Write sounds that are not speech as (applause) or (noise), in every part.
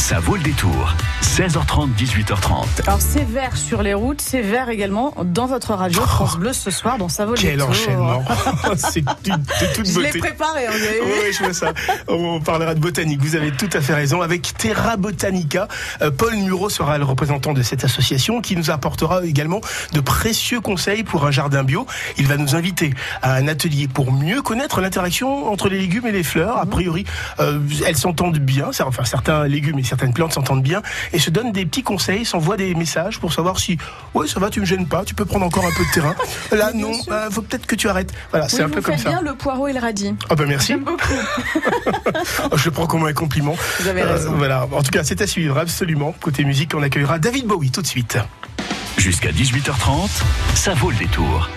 Ça vaut le détour. 16h30, 18h30. Alors c'est vert sur les routes, c'est vert également dans votre radio France Bleu ce soir dans Ça vaut le Quel détour. enchaînement (laughs) C'est de, toute Je l'ai beauté. préparé, hein, avez vu Oui, je vois ça. On parlera de botanique. Vous avez tout à fait raison. Avec Terra Botanica, euh, Paul Muro sera le représentant de cette association qui nous apportera également de précieux conseils pour un jardin bio. Il va nous inviter à un atelier pour mieux connaître l'interaction entre les légumes et les fleurs. A priori, euh, elles s'entendent bien. Enfin, certains légumes et certaines plantes s'entendent bien et se donnent des petits conseils, s'envoient des messages pour savoir si, ouais, ça va, tu me gênes pas, tu peux prendre encore un peu de terrain. (laughs) Là, non, euh, faut peut-être que tu arrêtes. Voilà, c'est un vous peu comme ça. bien le poireau et le radis. Ah bah merci. J'aime beaucoup. Oh, (laughs) je le prends comme un compliment. Vous avez raison. voilà. En tout cas, c'est à suivre absolument. Côté musique, on accueillera David Bowie tout de suite. Jusqu'à 18h30, ça vaut le détour.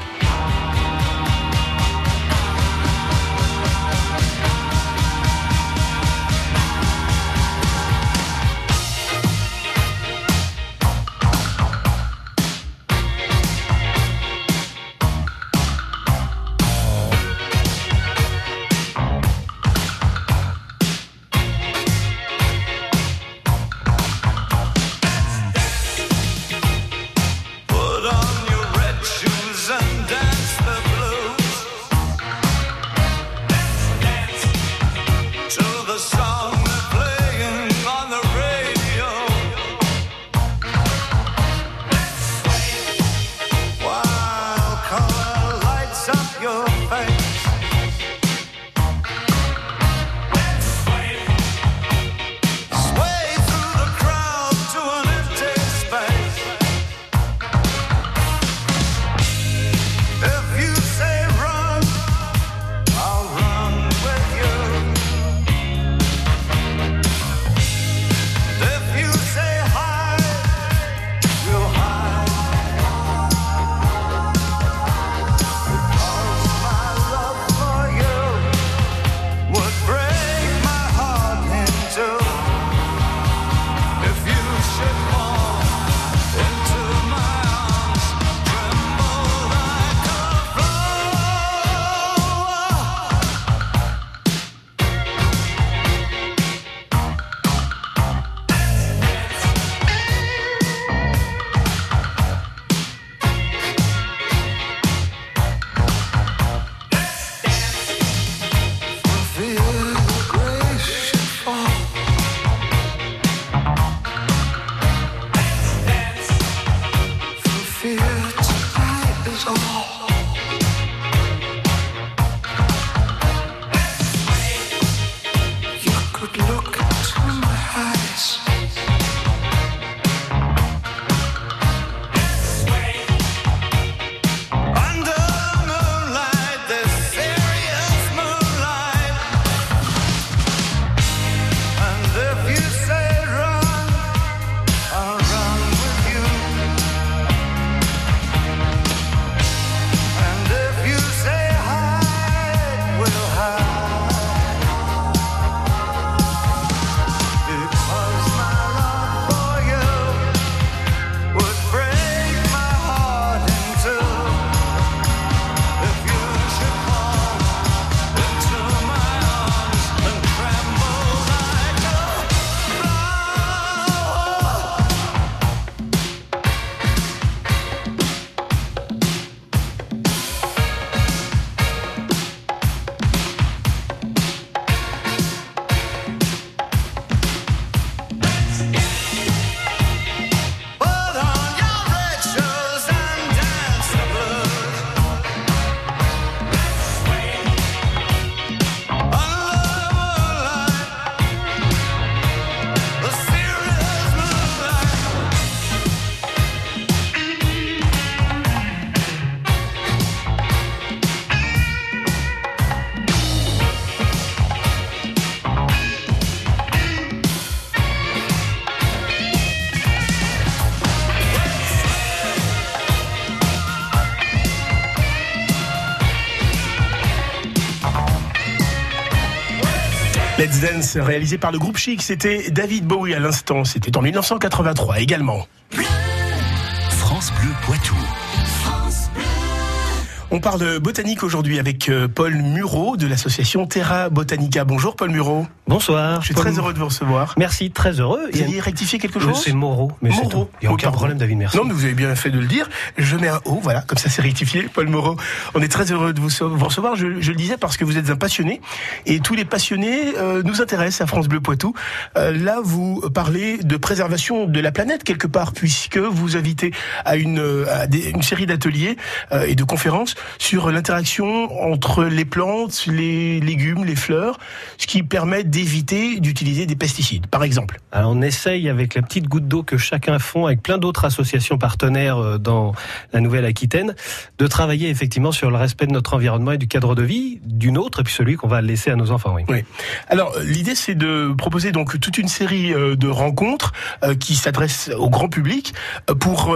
Dance, réalisé par le groupe Chic. C'était David Bowie à l'instant. C'était en 1983 également. On parle botanique aujourd'hui avec euh, Paul Murau de l'association Terra Botanica. Bonjour Paul Murau. Bonsoir. Je suis Paul- très heureux de vous recevoir. Merci, très heureux. Vous alliez rectifier quelque chose C'est Moreau, mais Moreau. Il n'y a aucun pardon. problème, David, merci. Non, mais vous avez bien fait de le dire. Je mets un O, voilà, comme ça c'est rectifié. Paul Moreau, on est très heureux de vous, recevoir. Je, je le disais parce que vous êtes un passionné et tous les passionnés euh, nous intéressent à France Bleu Poitou. Euh, là, vous parlez de préservation de la planète quelque part puisque vous invitez à une, à des- une série d'ateliers euh, et de conférences sur l'interaction entre les plantes, les légumes, les fleurs, ce qui permet d'éviter d'utiliser des pesticides, par exemple. Alors, on essaye avec la petite goutte d'eau que chacun font avec plein d'autres associations partenaires euh, dans la Nouvelle-Aquitaine, de travailler effectivement sur le respect de notre environnement et du cadre de vie, du nôtre, et puis celui qu'on va laisser à nos enfants. Oui. Oui. Alors l'idée c'est de proposer donc toute une série euh, de rencontres euh, qui s'adressent au grand public pour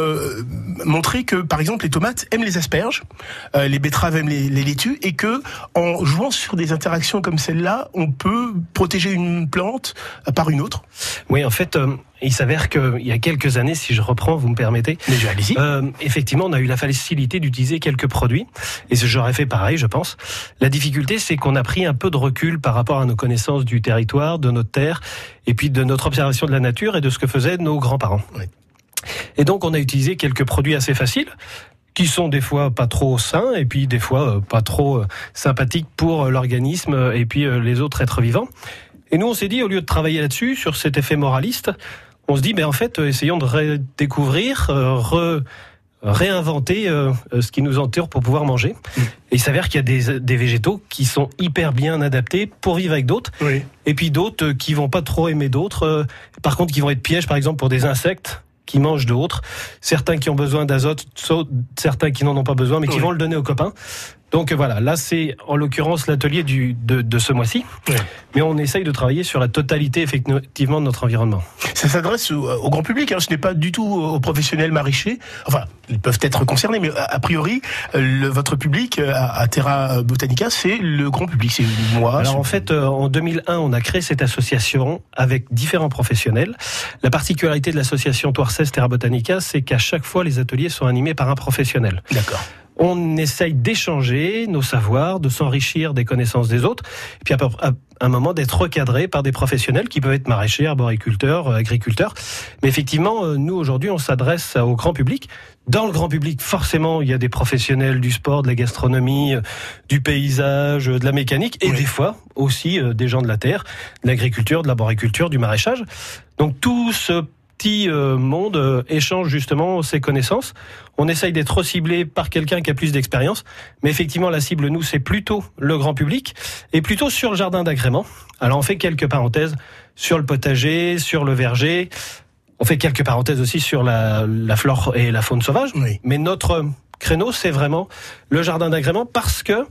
montrer que par exemple les tomates aiment les asperges, euh, les betteraves aiment les, les laitues et que en jouant sur des interactions comme celle-là, on peut protéger une plante par une autre. Oui, en fait, euh, il s'avère qu'il y a quelques années, si je reprends, vous me permettez, Mais je allez-y. Euh, effectivement, on a eu la facilité d'utiliser quelques produits, et j'aurais fait pareil, je pense. La difficulté, c'est qu'on a pris un peu de recul par rapport à nos connaissances du territoire, de notre terre, et puis de notre observation de la nature et de ce que faisaient nos grands-parents. Oui. Et donc, on a utilisé quelques produits assez faciles qui sont des fois pas trop sains et puis des fois euh, pas trop euh, sympathiques pour euh, l'organisme et puis les autres êtres vivants. Et nous, on s'est dit, au lieu de travailler là-dessus, sur cet effet moraliste, on se dit, ben en fait, essayons de redécouvrir, re- réinventer euh, ce qui nous entoure pour pouvoir manger. Et il s'avère qu'il y a des, des végétaux qui sont hyper bien adaptés pour vivre avec d'autres, Oui. et puis d'autres qui vont pas trop aimer d'autres. euh, par contre, qui vont être pièges, par exemple, pour des insectes qui mangent d'autres, certains qui ont besoin d'azote, certains qui n'en ont pas besoin, mais qui Oui. vont le donner aux copains. Donc euh, voilà, là c'est en l'occurrence l'atelier de, de ce mois-ci, Oui. mais on essaye de travailler sur la totalité effectivement de notre environnement. Ça s'adresse au, au grand public, hein. ce n'est pas du tout aux professionnels maraîchers. Enfin, ils peuvent être concernés, mais a, a priori, euh, le- votre public euh, à, à Terra Botanica, c'est le grand public, c'est moi. Alors en fait, euh, en 2001, on a créé cette association avec différents professionnels. La particularité de l'association Toircès Terra Botanica, c'est qu'à chaque fois, les ateliers sont animés par un professionnel. D'accord. On essaye d'échanger nos savoirs, de s'enrichir des connaissances des autres, et puis à, un moment d'être recadré par des professionnels qui peuvent être maraîchers, arboriculteurs, euh, agriculteurs. Mais effectivement, euh, nous aujourd'hui, on s'adresse au grand public. Dans le grand public, forcément, il y a des professionnels du sport, de la gastronomie, euh, du paysage, de la mécanique, et Oui. des fois aussi des gens de la terre, de l'agriculture, de l'arboriculture, du maraîchage. Donc tout ce petit euh, monde euh, échange justement ses connaissances. On essaye d'être ciblé par quelqu'un qui a plus d'expérience, mais effectivement la cible nous c'est plutôt le grand public et plutôt sur le jardin d'agrément. Alors on fait quelques parenthèses sur le potager, sur le verger. On fait quelques parenthèses aussi sur la, la flore et la faune sauvage. Oui. Mais notre créneau, c'est vraiment le jardin d'agrément parce que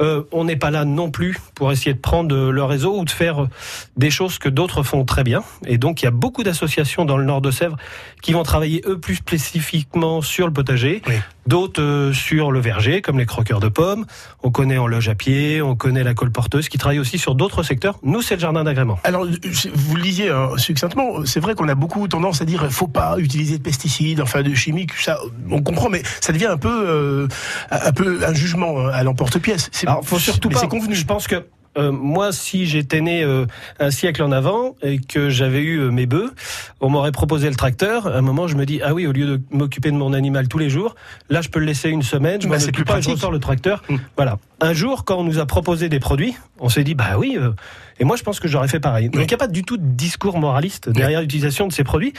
euh, on n'est pas là non plus pour essayer de prendre euh, le réseau ou de faire euh, des choses que d'autres font très bien. Et donc, il y a beaucoup d'associations dans le nord de Sèvres qui vont travailler eux plus spécifiquement sur le potager, Oui. d'autres euh, sur le verger, comme les croqueurs de pommes. On connaît en loge à pied, on connaît la colle porteuse, qui travaille aussi sur d'autres secteurs. Nous, c'est le jardin d'agrément. Alors, vous le disiez hein, succinctement, c'est vrai qu'on a beaucoup tendance à dire faut pas utiliser de pesticides, enfin de chimiques, ça, on comprend, mais ça devient un peu, euh, un peu un jugement hein, à l'emporte-pièce. C'est- Alors, faut surtout mais pas. C'est convenu. Je pense que euh, moi, si j'étais né euh, un siècle en avant et que j'avais eu euh, mes bœufs, on m'aurait proposé le tracteur. À un moment, je me dis ah oui, au lieu de m'occuper de mon animal tous les jours, là, je peux le laisser une semaine. Je Bah, m'en occupe plus pas, et je pratique. ressors le tracteur. Mm. Voilà. Un jour, quand on nous a proposé des produits, on s'est dit bah oui. euh, et moi, je pense que j'aurais fait pareil. Donc, il n'y a pas du tout de discours moraliste derrière l'utilisation de ces produits.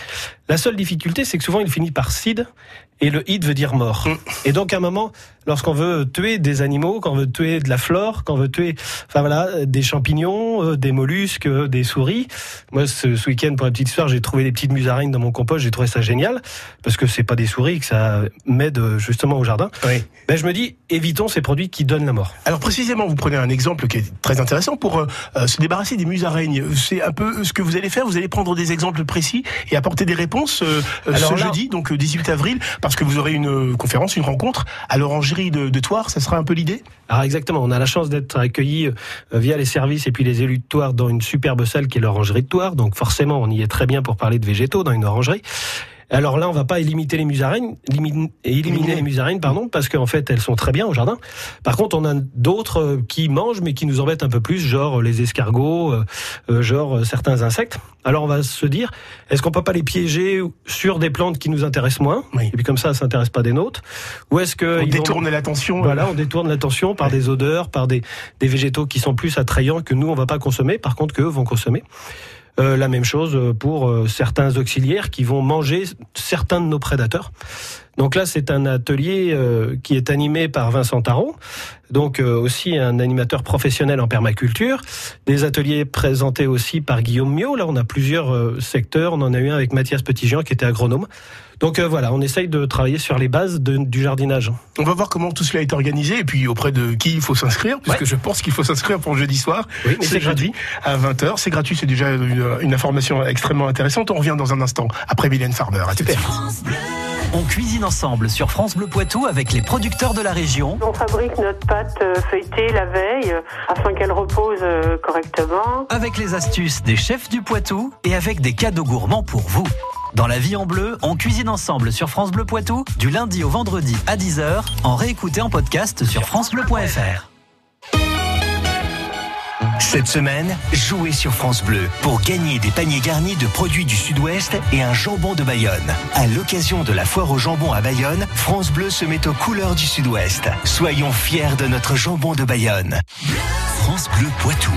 La seule difficulté, c'est que souvent, il finit par cid et le id veut dire mort. Mm. Et donc, à un moment, lorsqu'on veut tuer des animaux, quand on veut tuer de la flore, quand on veut tuer, enfin voilà, des champignons, euh, des mollusques, euh, des souris. Moi, ce, ce week-end, pour la petite histoire, j'ai trouvé des petites musaraignes dans mon compost. J'ai trouvé ça génial parce que c'est pas des souris que ça m'aide euh, justement au jardin. Oui. Ben, je me dis, évitons ces produits qui donnent la mort. Alors précisément, vous prenez un exemple qui est très intéressant pour euh, se débarrasser des musaraignes. C'est un peu ce que vous allez faire. Vous allez prendre des exemples précis et apporter des réponses euh, Alors ce là- jeudi, donc euh, 18 avril, parce que vous aurez une conférence, une rencontre à de, de Toire. Ça sera un peu l'idée? Alors exactement, on a la chance d'être accueillis euh, via les services et puis les élus de Toire dans une superbe salle qui est l'orangerie de Toire. Donc forcément, on y est très bien pour parler de végétaux dans une orangerie. Alors là, on va pas éliminer les musaraignes, éliminer, éliminer les musaraignes, pardon, parce qu'en fait, elles sont très bien au jardin. Par contre, on a d'autres euh, qui mangent, mais qui nous embêtent un peu plus, genre les escargots, euh, euh, genre euh, certains insectes. Alors on va se dire, est-ce qu'on peut pas les piéger sur des plantes qui nous intéressent moins, Oui. et puis comme ça, ça s'intéresse pas des nôtres, ou est-ce que On détourne l'attention. voilà, on détourne l'attention par des odeurs, par des, des végétaux qui sont plus attrayants que nous on va pas consommer, par contre qu'eux vont consommer. Euh, la même chose pour euh, certains auxiliaires qui vont manger certains de nos prédateurs. Donc là, c'est un atelier euh, qui est animé par Vincent Taron, donc euh, aussi un animateur professionnel en permaculture. Des ateliers présentés aussi par Guillaume Miot. Là, on a plusieurs euh, secteurs. On en a eu un avec Mathias Petitjean qui était agronome. Donc euh, voilà, on essaye de travailler sur les bases de- du jardinage. On va voir comment tout cela est organisé et puis auprès de qui il faut s'inscrire, puisque Ouais. je pense qu'il faut s'inscrire pour jeudi soir. Oui, mais c'est gratuit à 20h. C'est gratuit, c'est déjà une, une information extrêmement intéressante. On revient dans un instant après Mylène Farmer. À tout de suite. On cuisine ensemble sur France Bleu Poitou avec les producteurs de la région. On fabrique notre pâte euh, feuilletée la veille euh, afin qu'elle repose correctement. avec les astuces des chefs du Poitou et avec des cadeaux gourmands pour vous. Dans la vie en bleu, on cuisine ensemble sur France Bleu Poitou du lundi au vendredi à 10h en réécouté en podcast sur francebleu.fr. Cette semaine, jouez sur France Bleu pour gagner des paniers garnis de produits du Sud-Ouest et un jambon de Bayonne. À l'occasion de la foire au jambon à Bayonne, France Bleu se met aux couleurs du Sud-Ouest. Soyons fiers de notre jambon de Bayonne. France Bleu Poitou.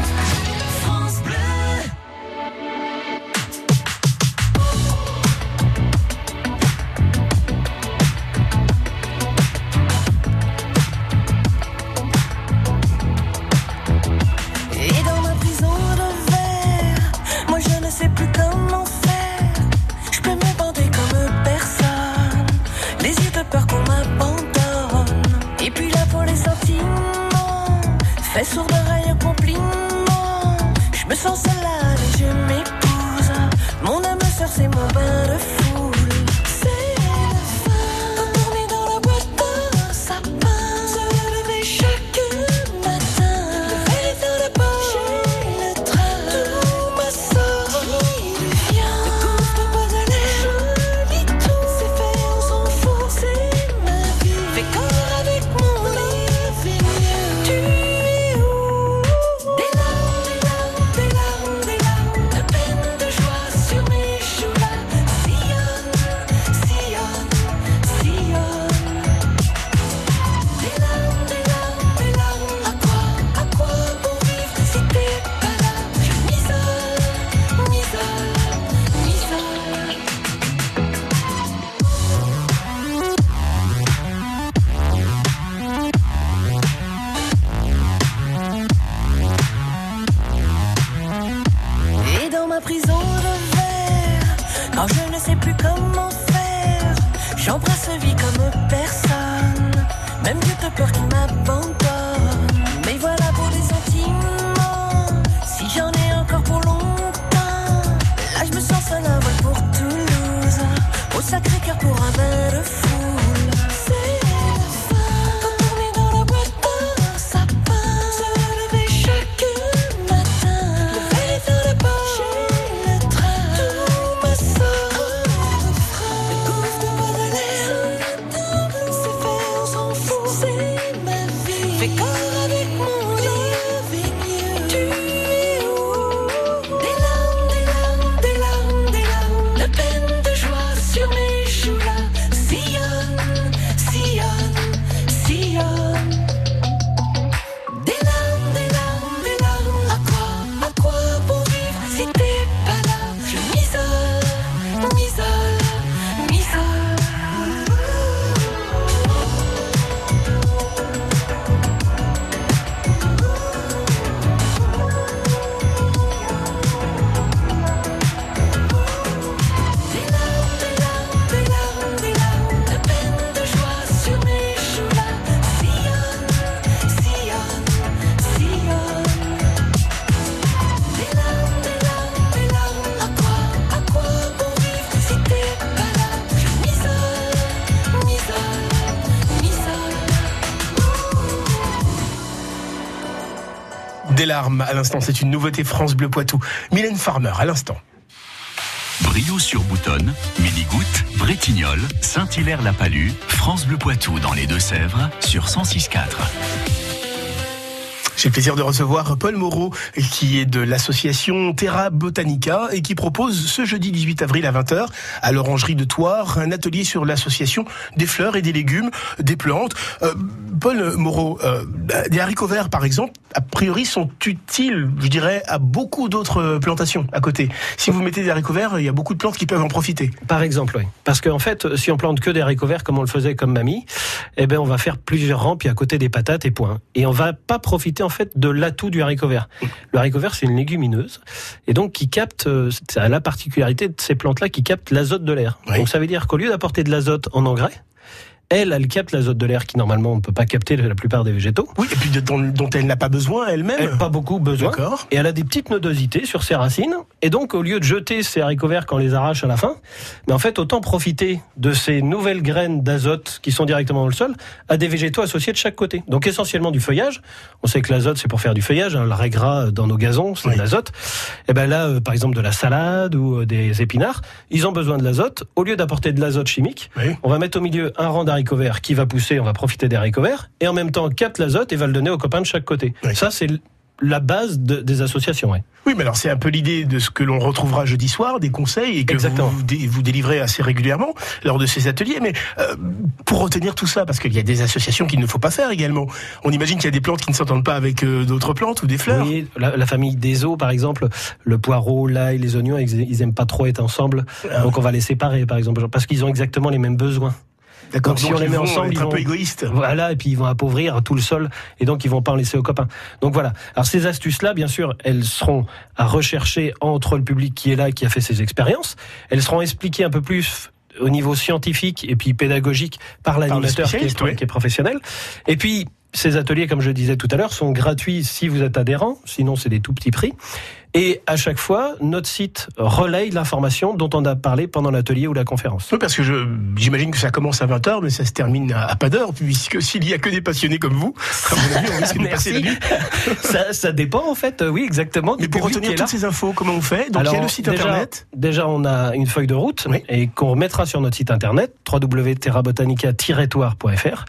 À l'instant, c'est une nouveauté France Bleu Poitou. Mylène Farmer à l'instant. Rio-sur-Boutonne, Minigoutte, Bretignolles, Saint-Hilaire-la-Palue, France Bleu Poitou dans les Deux-Sèvres sur 106.4. J'ai le plaisir de recevoir Paul Moreau, qui est de l'association Terra Botanica et qui propose ce jeudi 18 avril à 20h à l'orangerie de Thouars un atelier sur l'association des fleurs et des légumes, des plantes. Euh, Paul Moreau, euh, des haricots verts par exemple, a priori sont utiles, je dirais, à beaucoup d'autres plantations à côté. Si vous mettez des haricots verts, il y a beaucoup de plantes qui peuvent en profiter. Par exemple, oui. Parce qu'en fait, si on plante que des haricots verts comme on le faisait comme mamie, eh ben on va faire plusieurs puis à côté des patates et point. Et on va pas profiter en fait de l'atout du haricot vert. Le haricot vert, c'est une légumineuse et donc qui capte, euh, ça a la particularité de ces plantes-là qui captent l'azote de l'air. Oui. Donc ça veut dire qu'au lieu d'apporter de l'azote en engrais, elle, elle capte l'azote de l'air qui normalement on ne peut pas capter la plupart des végétaux. Oui, et puis de- dont, dont elle n'a pas besoin elle-même. Elle n'a pas beaucoup besoin. D'accord. Et elle a des petites nodosités sur ses racines. Et donc, au lieu de jeter ces haricots verts quand on les arrache à la fin, mais en fait, autant profiter de ces nouvelles graines d'azote qui sont directement dans le sol à des végétaux associés de chaque côté. Donc, essentiellement du feuillage. On sait que l'azote, c'est pour faire du feuillage. Hein. Le raie gras dans nos gazons, c'est Oui. de l'azote. Et ben là, euh, par exemple, de la salade ou euh, des épinards, ils ont besoin de l'azote. Au lieu d'apporter de l'azote chimique, Oui. on va mettre au milieu un rang d'haricots verts qui va pousser, on va profiter des haricots verts, et en même temps capte l'azote et va le donner aux copains de chaque côté. Oui. Ça, c'est la base de- des associations. Ouais. Oui, mais alors c'est un peu l'idée de ce que l'on retrouvera jeudi soir, des conseils et que Exactement. vous, dé- vous délivrez assez régulièrement lors de ces ateliers. Mais euh, pour retenir tout ça, parce qu'il y a des associations qu'il ne faut pas faire également. On imagine qu'il y a des plantes qui ne s'entendent pas avec euh, d'autres plantes ou des fleurs. Oui, la, la famille des eaux, par exemple, le poireau, l'ail, les oignons, ils, ils aiment pas trop être ensemble. Ah. Donc on va les séparer, par exemple, parce qu'ils ont exactement les mêmes besoins. D'accord. Donc, si on les ils met ensemble, ils un vont- peu égoïstes. Voilà, et puis ils vont appauvrir tout le sol, et donc ils vont pas en laisser aux copains. Donc voilà. Alors ces astuces-là, bien sûr, elles seront à rechercher entre le public qui est là, qui a fait ses expériences. Elles seront expliquées un peu plus au niveau scientifique et puis pédagogique par l'animateur qui, qui est professionnel. Et puis ces ateliers, comme je le disais tout à l'heure, sont gratuits si vous êtes adhérent, sinon c'est des tout petits prix. Et à chaque fois, notre site relaye l'information dont on a parlé pendant l'atelier ou la conférence. Oui, parce que j'imagine que ça commence à 20h, mais ça se termine à, à pas d'heure, puisque s'il y a que des passionnés comme vous, à mon avis, on risque de passer la nuit. (laughs) ça, ça dépend en fait, oui exactement. Mais pour retenir toutes ces infos, comment on fait? Donc il y a le site déjà, internet. Déjà, on a une feuille de route Oui. et qu'on remettra sur notre site internet www.terrabotanica-toire.fr.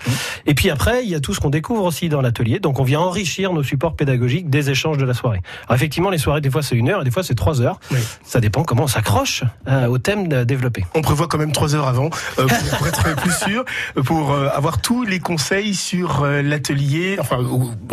Et puis après, il y a tout ce qu'on découvre aussi dans l'atelier. Donc, on vient enrichir nos supports pédagogiques des échanges de la soirée. Alors, effectivement, les soirées, des fois, c'est une heure et des fois, c'est trois heures. Oui. Ça dépend comment on s'accroche euh, au thème de- développé. On prévoit quand même trois heures avant euh, pour, pour être plus sûr, pour euh, avoir tous les conseils sur euh, l'atelier, enfin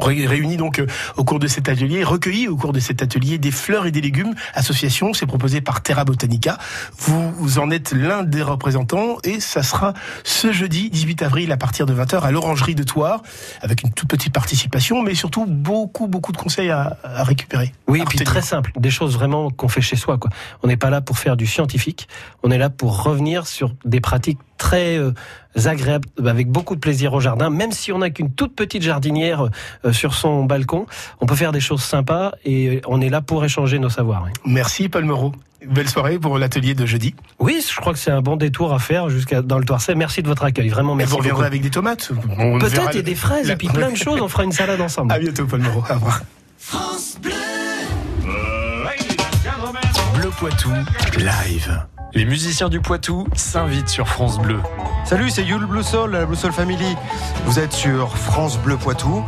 réunis donc euh, au cours de cet atelier, recueillis au cours de cet atelier des fleurs et des légumes association. C'est proposé par Terra Botanica. Vous, vous en êtes l'un des représentants et ça sera ce jeudi 18 avril à partir de 20h à l'Orangerie de Thouars avec une toute petite participation, mais surtout beaucoup beaucoup de conseils à, à récupérer. Oui, et puis très des choses vraiment qu'on fait chez soi. Quoi. On n'est pas là pour faire du scientifique, on est là pour revenir sur des pratiques très euh, agréables, avec beaucoup de plaisir au jardin. Même si on n'a qu'une toute petite jardinière euh, sur son balcon, on peut faire des choses sympas et on est là pour échanger nos savoirs. oui. Merci Paul Moreau. Belle soirée pour l'atelier de jeudi. Oui, je crois que c'est un bon détour à faire jusqu'à dans le Toircet. Merci de votre accueil, vraiment Et merci vous reviendrez avec des tomates Peut-être et des fraises la- et puis plein de (laughs) choses. On fera une salade ensemble. À bientôt, Paul Moreau. Au revoir. Poitou, live. Les musiciens du Poitou s'invitent sur France Bleu. Salut, c'est Yule Blue Soul, la Blue Soul Family. Vous êtes sur France Bleu Poitou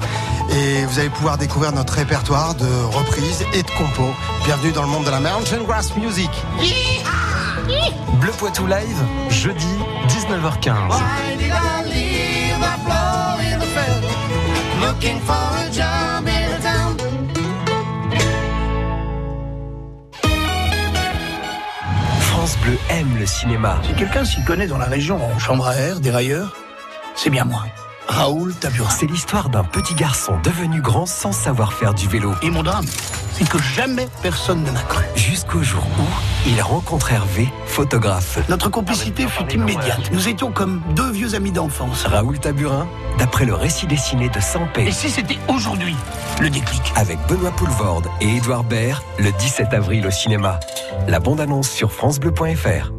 et vous allez pouvoir découvrir notre répertoire de reprises et de compos. Bienvenue dans le monde de la Mountain Grass Music. Bleu Poitou Live, jeudi 19h15. France Bleu aime le cinéma. Si quelqu'un s'y connaît dans la région en chambre à air, dérailleur, c'est bien moi. Raoul Taburin. C'est l'histoire d'un petit garçon devenu grand sans savoir faire du vélo. Et mon drame, c'est que jamais personne ne m'a cru. Jusqu'au jour où il rencontre Hervé, photographe. Notre complicité fut immédiate. Nous étions comme deux vieux amis d'enfance. Raoul Taburin, d'après le récit dessiné de Et Sampé. si c'était aujourd'hui le déclic Avec Benoît Poulvorde et Édouard Baird, le 17 avril au cinéma. La bande-annonce sur FranceBleu.fr.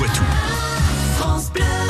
Poitou.